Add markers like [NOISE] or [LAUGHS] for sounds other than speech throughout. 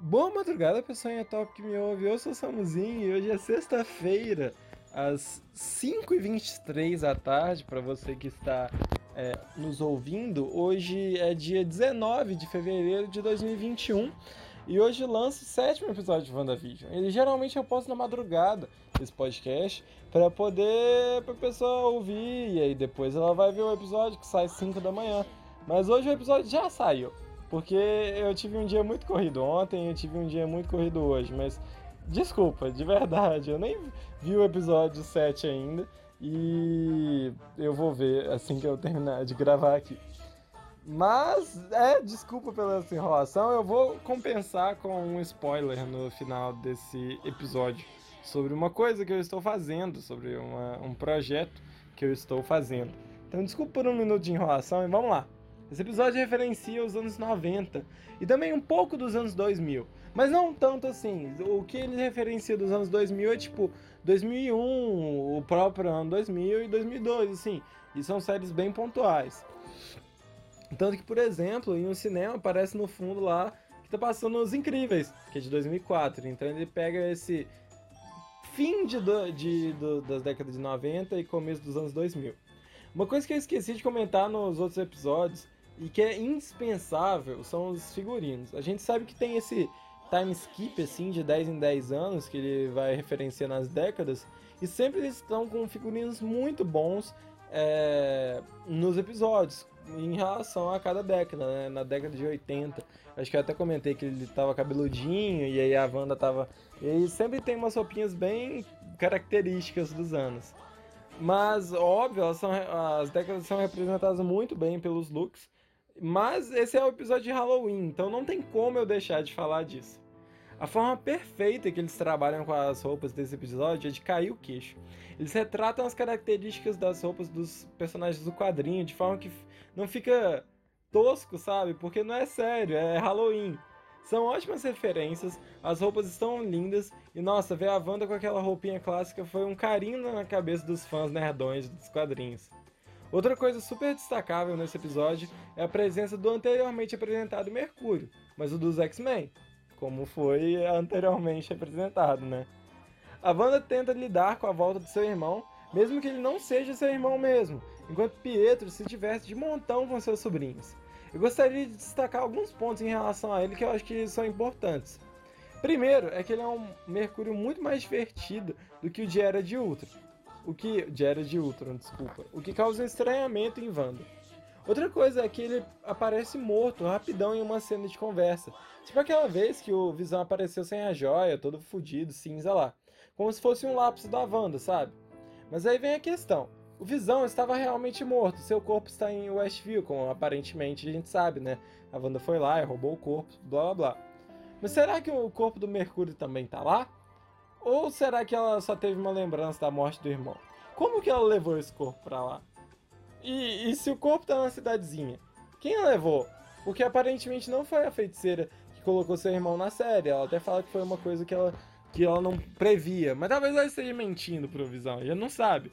Boa madrugada, pessoal top que me ouve. Eu sou o Samuzinho e hoje é sexta-feira, às 5h23 da tarde, para você que está é, nos ouvindo. Hoje é dia 19 de fevereiro de 2021 e hoje lança o sétimo episódio de WandaVision. Ele geralmente eu posto na madrugada esse podcast para poder para pessoa ouvir e aí depois ela vai ver o episódio que sai 5 da manhã. Mas hoje o episódio já saiu. Porque eu tive um dia muito corrido ontem, eu tive um dia muito corrido hoje, mas desculpa, de verdade, eu nem vi o episódio 7 ainda e eu vou ver assim que eu terminar de gravar aqui. Mas, é, desculpa pela enrolação, eu vou compensar com um spoiler no final desse episódio sobre uma coisa que eu estou fazendo, sobre uma, um projeto que eu estou fazendo. Então, desculpa por um minuto de enrolação e vamos lá. Esse episódio referencia os anos 90 e também um pouco dos anos 2000, mas não tanto assim. O que ele referencia dos anos 2000 é tipo 2001, o próprio ano 2000 e 2002, assim. E são séries bem pontuais. Tanto que, por exemplo, em um cinema aparece no fundo lá que tá passando Os Incríveis, que é de 2004. Então ele pega esse fim de, de, das décadas de 90 e começo dos anos 2000. Uma coisa que eu esqueci de comentar nos outros episódios e que é indispensável são os figurinos. A gente sabe que tem esse time skip assim de 10 em 10 anos que ele vai referenciando as décadas e sempre eles estão com figurinos muito bons é, nos episódios em relação a cada década, né? Na década de 80, acho que eu até comentei que ele tava cabeludinho e aí a Wanda tava. E sempre tem umas roupinhas bem características dos anos. Mas, óbvio, são, as décadas são representadas muito bem pelos looks. Mas esse é o episódio de Halloween, então não tem como eu deixar de falar disso. A forma perfeita que eles trabalham com as roupas desse episódio é de cair o queixo. Eles retratam as características das roupas dos personagens do quadrinho de forma que não fica tosco, sabe? Porque não é sério, é Halloween. São ótimas referências, as roupas estão lindas e nossa, ver a Wanda com aquela roupinha clássica foi um carinho na cabeça dos fãs nerdões dos quadrinhos. Outra coisa super destacável nesse episódio é a presença do anteriormente apresentado Mercúrio, mas o dos X-Men, como foi anteriormente apresentado, né? A Wanda tenta lidar com a volta do seu irmão, mesmo que ele não seja seu irmão mesmo, enquanto Pietro se diverte de montão com seus sobrinhos. Eu gostaria de destacar alguns pontos em relação a ele que eu acho que são importantes. Primeiro, é que ele é um Mercúrio muito mais divertido do que o de Era de Ultron o que. De de Ultron, desculpa. O que causa estranhamento em Wanda. Outra coisa é que ele aparece morto rapidão em uma cena de conversa. Tipo aquela vez que o Visão apareceu sem a joia, todo fudido, cinza lá. Como se fosse um lapso da Wanda, sabe? Mas aí vem a questão. O Visão estava realmente morto, seu corpo está em Westview, como aparentemente a gente sabe, né? A Wanda foi lá e roubou o corpo, blá blá blá. Mas será que o corpo do Mercúrio também tá lá? Ou será que ela só teve uma lembrança da morte do irmão? Como que ela levou esse corpo pra lá? E, e se o corpo tá na cidadezinha? Quem a levou? Porque aparentemente não foi a feiticeira que colocou seu irmão na série. Ela até fala que foi uma coisa que ela, que ela não previa. Mas talvez ela esteja mentindo pro Visão, já não sabe.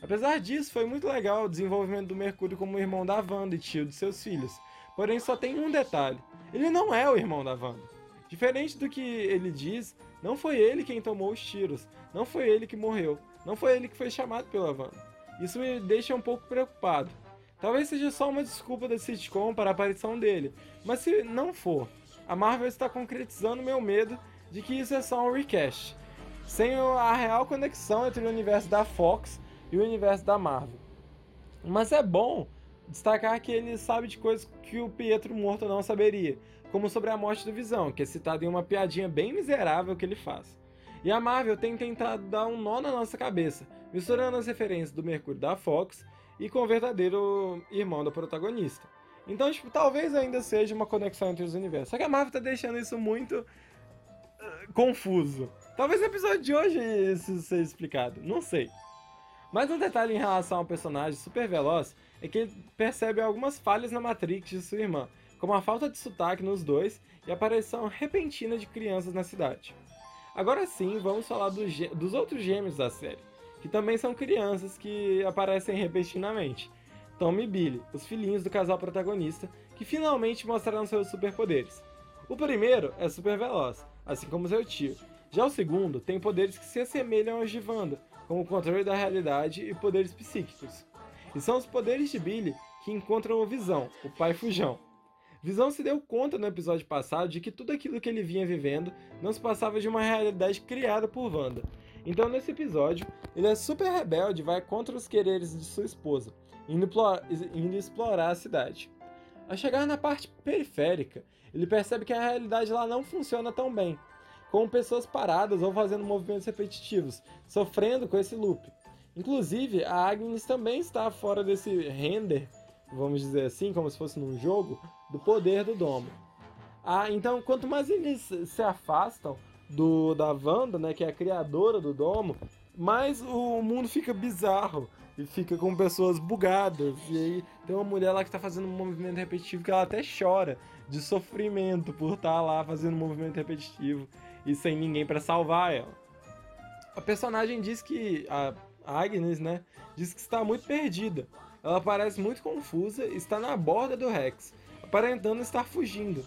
Apesar disso, foi muito legal o desenvolvimento do Mercúrio como irmão da Wanda e tio de seus filhos. Porém, só tem um detalhe: ele não é o irmão da Wanda. Diferente do que ele diz, não foi ele quem tomou os tiros, não foi ele que morreu, não foi ele que foi chamado pela Wanda. Isso me deixa um pouco preocupado. Talvez seja só uma desculpa da sitcom para a aparição dele, mas se não for, a Marvel está concretizando meu medo de que isso é só um recast, sem a real conexão entre o universo da Fox e o universo da Marvel. Mas é bom destacar que ele sabe de coisas que o Pietro morto não saberia, como sobre a morte do Visão, que é citado em uma piadinha bem miserável que ele faz. E a Marvel tem tentado dar um nó na nossa cabeça, misturando as referências do Mercúrio da Fox e com o verdadeiro irmão da protagonista. Então, tipo, talvez ainda seja uma conexão entre os universos. Só que a Marvel tá deixando isso muito uh, confuso. Talvez no episódio de hoje isso seja explicado, não sei. Mas um detalhe em relação ao personagem super veloz é que ele percebe algumas falhas na Matrix de sua irmã, como a falta de sotaque nos dois e a aparição repentina de crianças na cidade. Agora sim, vamos falar do dos outros gêmeos da série, que também são crianças que aparecem repentinamente. Tom e Billy, os filhinhos do casal protagonista, que finalmente mostraram seus superpoderes. O primeiro é super veloz, assim como seu tio. Já o segundo tem poderes que se assemelham aos de Wanda, como o controle da realidade e poderes psíquicos. E são os poderes de Billy que encontram o Visão, o pai fujão. Visão se deu conta no episódio passado de que tudo aquilo que ele vinha vivendo não se passava de uma realidade criada por Wanda. Então, nesse episódio, ele é super rebelde e vai contra os quereres de sua esposa, indo, indo explorar a cidade. Ao chegar na parte periférica, ele percebe que a realidade lá não funciona tão bem, com pessoas paradas ou fazendo movimentos repetitivos, sofrendo com esse loop. Inclusive, a Agnes também está fora desse render, vamos dizer assim, como se fosse num jogo, do poder do domo. Ah, então, quanto mais eles se afastam do da Wanda, né, que é a criadora do domo, mais o mundo fica bizarro e fica com pessoas bugadas. E aí tem uma mulher lá que tá fazendo um movimento repetitivo que ela até chora de sofrimento por estar tá lá fazendo um movimento repetitivo e sem ninguém para salvar ela. A personagem diz que a Agnes, né, diz que está muito perdida. Ela parece muito confusa e está na borda do Rex, aparentando estar fugindo.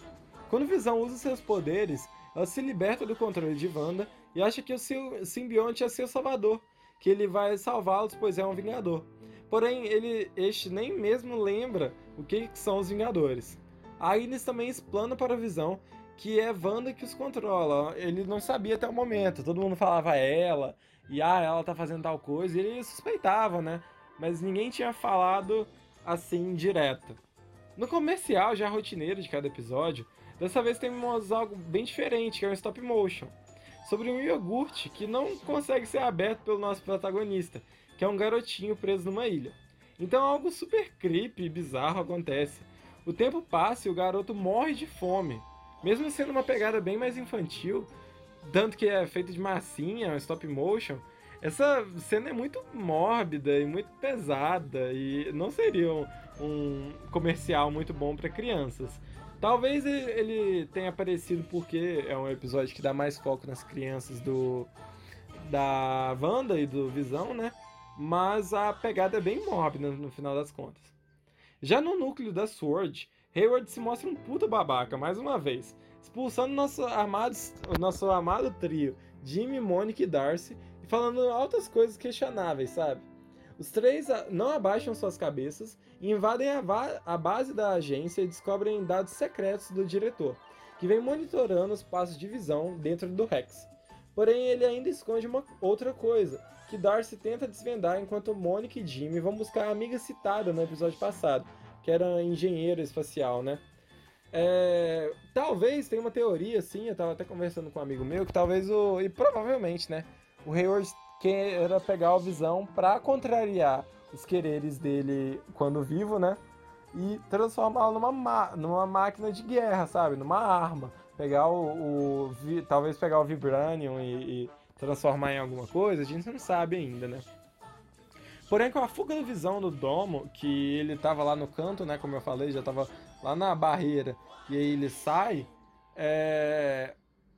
Quando Visão usa seus poderes, ela se liberta do controle de Wanda e acha que o seu simbionte é seu salvador, que ele vai salvá-los pois é um vingador. Porém, ele este nem mesmo lembra o que são os Vingadores. A Agnes também explana para a Visão que é Wanda que os controla. Ele não sabia até o momento. Todo mundo falava ela, e ah, ela tá fazendo tal coisa, e ele suspeitava, né? Mas ninguém tinha falado assim direto. No comercial, já rotineiro de cada episódio, dessa vez temos algo bem diferente, que é um stop motion. Sobre um iogurte que não consegue ser aberto pelo nosso protagonista, que é um garotinho preso numa ilha. Então algo super creepy e bizarro acontece. O tempo passa e o garoto morre de fome. Mesmo sendo uma pegada bem mais infantil, tanto que é feito de massinha, stop motion, essa cena é muito mórbida e muito pesada e não seria um, comercial muito bom para crianças. Talvez ele tenha aparecido porque é um episódio que dá mais foco nas crianças do da Wanda e do Visão, né? Mas a pegada é bem mórbida no final das contas. Já no núcleo da Sword, Hayward se mostra um puta babaca mais uma vez, expulsando nosso amado, nosso amado trio, Jimmy, Monica e Darcy, e falando altas coisas questionáveis, sabe? Os três não abaixam suas cabeças e invadem a, a base da agência e descobrem dados secretos do diretor, que vem monitorando os passos de visão dentro do Rex. Porém, ele ainda esconde uma outra coisa, que Darcy tenta desvendar enquanto Monica e Jimmy vão buscar a amiga citada no episódio passado, que era engenheiro espacial, né? É, talvez tenha uma teoria, assim, eu tava até conversando com um amigo meu, que talvez o. E provavelmente, né? O Hayward queira pegar o Visão pra contrariar os quereres dele quando vivo, né? E transformá-lo numa, numa máquina de guerra, sabe? Numa arma. Pegar o. o talvez pegar o Vibranium e, e transformar em alguma coisa, a gente não sabe ainda, né? Porém, com a fuga do Visão do Domo, que ele tava lá no canto, né? Como eu falei, já tava lá na barreira, e aí ele sai, é...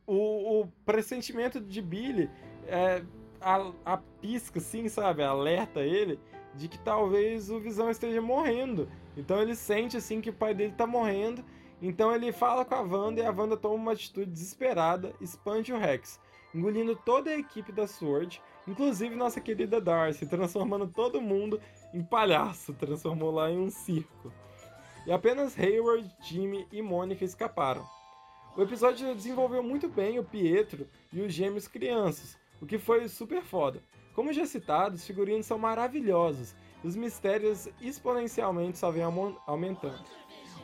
o, o pressentimento de Billy é, a, a pisca, assim, sabe? Alerta ele de que talvez o Visão esteja morrendo. Então ele sente, assim, que o pai dele tá morrendo. Então ele fala com a Wanda e a Wanda toma uma atitude desesperada, expande o Rex, engolindo toda a equipe da Sword, inclusive nossa querida Darcy, transformando todo mundo em palhaço, transformou lá em um circo e apenas Hayward, Jimmy e Mônica escaparam. O episódio desenvolveu muito bem o Pietro e os gêmeos crianças, o que foi super foda. Como já citado, os figurinos são maravilhosos e os mistérios exponencialmente só vêm aumentando.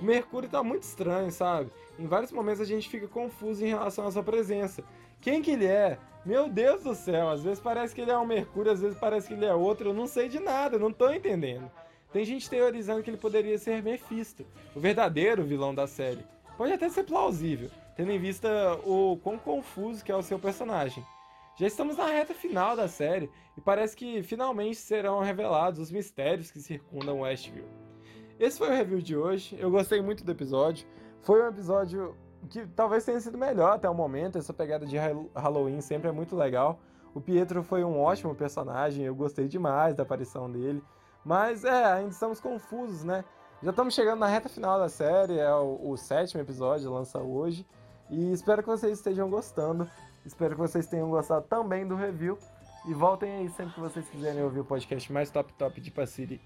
O Mercúrio tá muito estranho, sabe? Em vários momentos a gente fica confuso em relação à sua presença. Quem que ele é? Meu Deus do céu, às vezes parece que ele é um Mercúrio, às vezes parece que ele é outro, eu não sei de nada, não tô entendendo. Tem gente teorizando que ele poderia ser Mephisto, o verdadeiro vilão da série. Pode até ser plausível, tendo em vista o quão confuso que é o seu personagem. Já estamos na reta final da série e parece que finalmente serão revelados os mistérios que circundam Westview. Esse foi o review de hoje, eu gostei muito do episódio. Foi um episódio que talvez tenha sido melhor até o momento, essa pegada de Halloween sempre é muito legal. O Pietro foi um ótimo personagem, eu gostei demais da aparição dele. Mas é, ainda estamos confusos, né? Já estamos chegando na reta final da série, é o, o sétimo episódio, lança hoje. E espero que vocês estejam gostando. Espero que vocês tenham gostado também do review. E voltem aí sempre que vocês quiserem ouvir o podcast mais top top de Passiri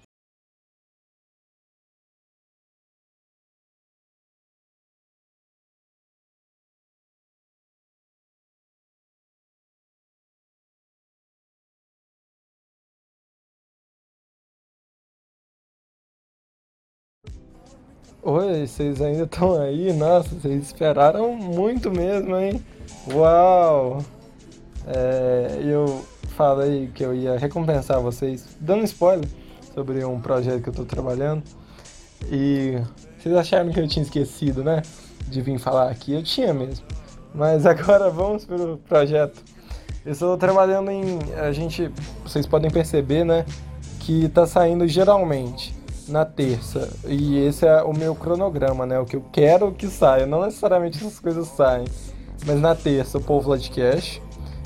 Oi, vocês ainda estão aí? Nossa, vocês esperaram muito mesmo, hein? Uau! É, eu falei que eu ia recompensar vocês, dando spoiler sobre um projeto que eu estou trabalhando. E vocês acharam que eu tinha esquecido, né? De vir falar aqui. Eu tinha mesmo. Mas [LAUGHS] agora vamos para o projeto. Eu estou trabalhando em. A gente. Vocês podem perceber, né? Que está saindo geralmente na terça. E esse é o meu cronograma, né? O que eu quero que saia. Não necessariamente essas coisas saem. Mas na terça, o Povo Podcast.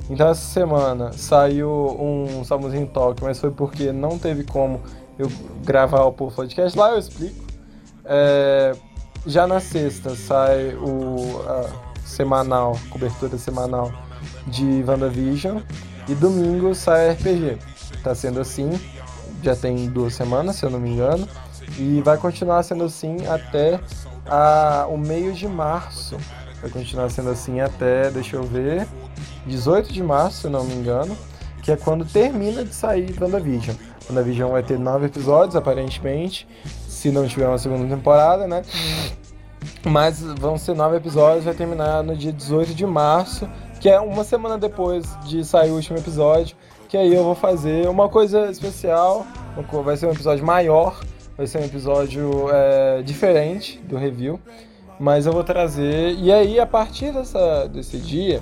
Então essa semana saiu um Salmozinho Talk, mas foi porque não teve como eu gravar o Povo Podcast. Lá eu explico. É... Já na sexta sai o semanal, cobertura semanal de WandaVision. E domingo sai RPG. Tá sendo assim já tem duas semanas, se eu não me engano, e vai continuar sendo assim até a, o meio de março. Vai continuar sendo assim até, deixa eu ver, 18 de março, se eu não me engano, que é quando termina de sair WandaVision. WandaVision vai ter nove episódios, aparentemente, se não tiver uma segunda temporada, né? Mas vão ser nove episódios, vai terminar no dia 18 de março, que é uma semana depois de sair o último episódio que aí eu vou fazer uma coisa especial, vai ser um episódio maior, vai ser um episódio é, diferente do review, mas eu vou trazer, e aí a partir dessa, desse dia,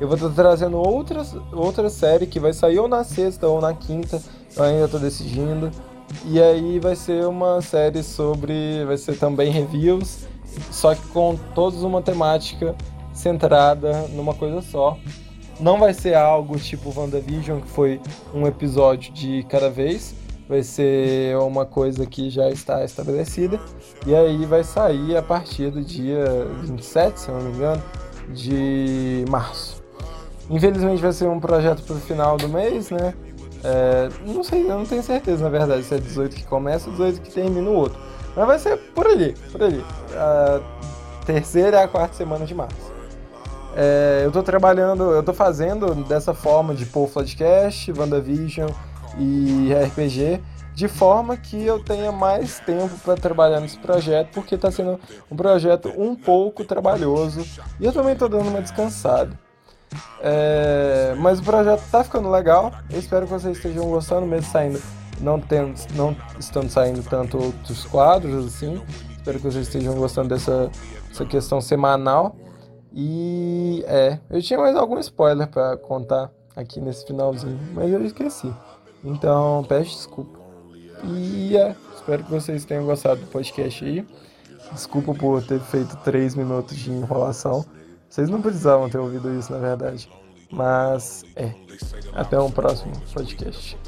eu vou estar trazendo outras, outra série que vai sair ou na sexta ou na quinta, eu ainda estou decidindo, e aí vai ser uma série sobre, vai ser também reviews, só que com todos uma temática centrada numa coisa só. Não vai ser algo tipo WandaVision, que foi um episódio de cada vez. Vai ser uma coisa que já está estabelecida. E aí vai sair a partir do dia 27, se não me engano, de março. Infelizmente vai ser um projeto para o final do mês, né? É, não sei, eu não tenho certeza, na verdade, se é 18 que começa ou 18 que termina o outro. Mas vai ser por ali, por ali. A terceira e a quarta semana de março. É, eu tô trabalhando, eu tô fazendo dessa forma de pôr podcast, WandaVision e RPG, de forma que eu tenha mais tempo para trabalhar nesse projeto, porque está sendo um projeto um pouco trabalhoso e eu também tô dando uma descansada. É, mas o projeto tá ficando legal, eu espero que vocês estejam gostando, mesmo saindo, não, tendo, não estando saindo tanto outros quadros assim. Espero que vocês estejam gostando dessa, dessa questão semanal. E é, eu tinha mais algum spoiler para contar aqui nesse finalzinho, mas eu esqueci. Então, peço desculpa. E é, espero que vocês tenham gostado do podcast aí. Desculpa por ter feito 3 minutos de enrolação. Vocês não precisavam ter ouvido isso, na verdade. Mas é. Até um próximo podcast.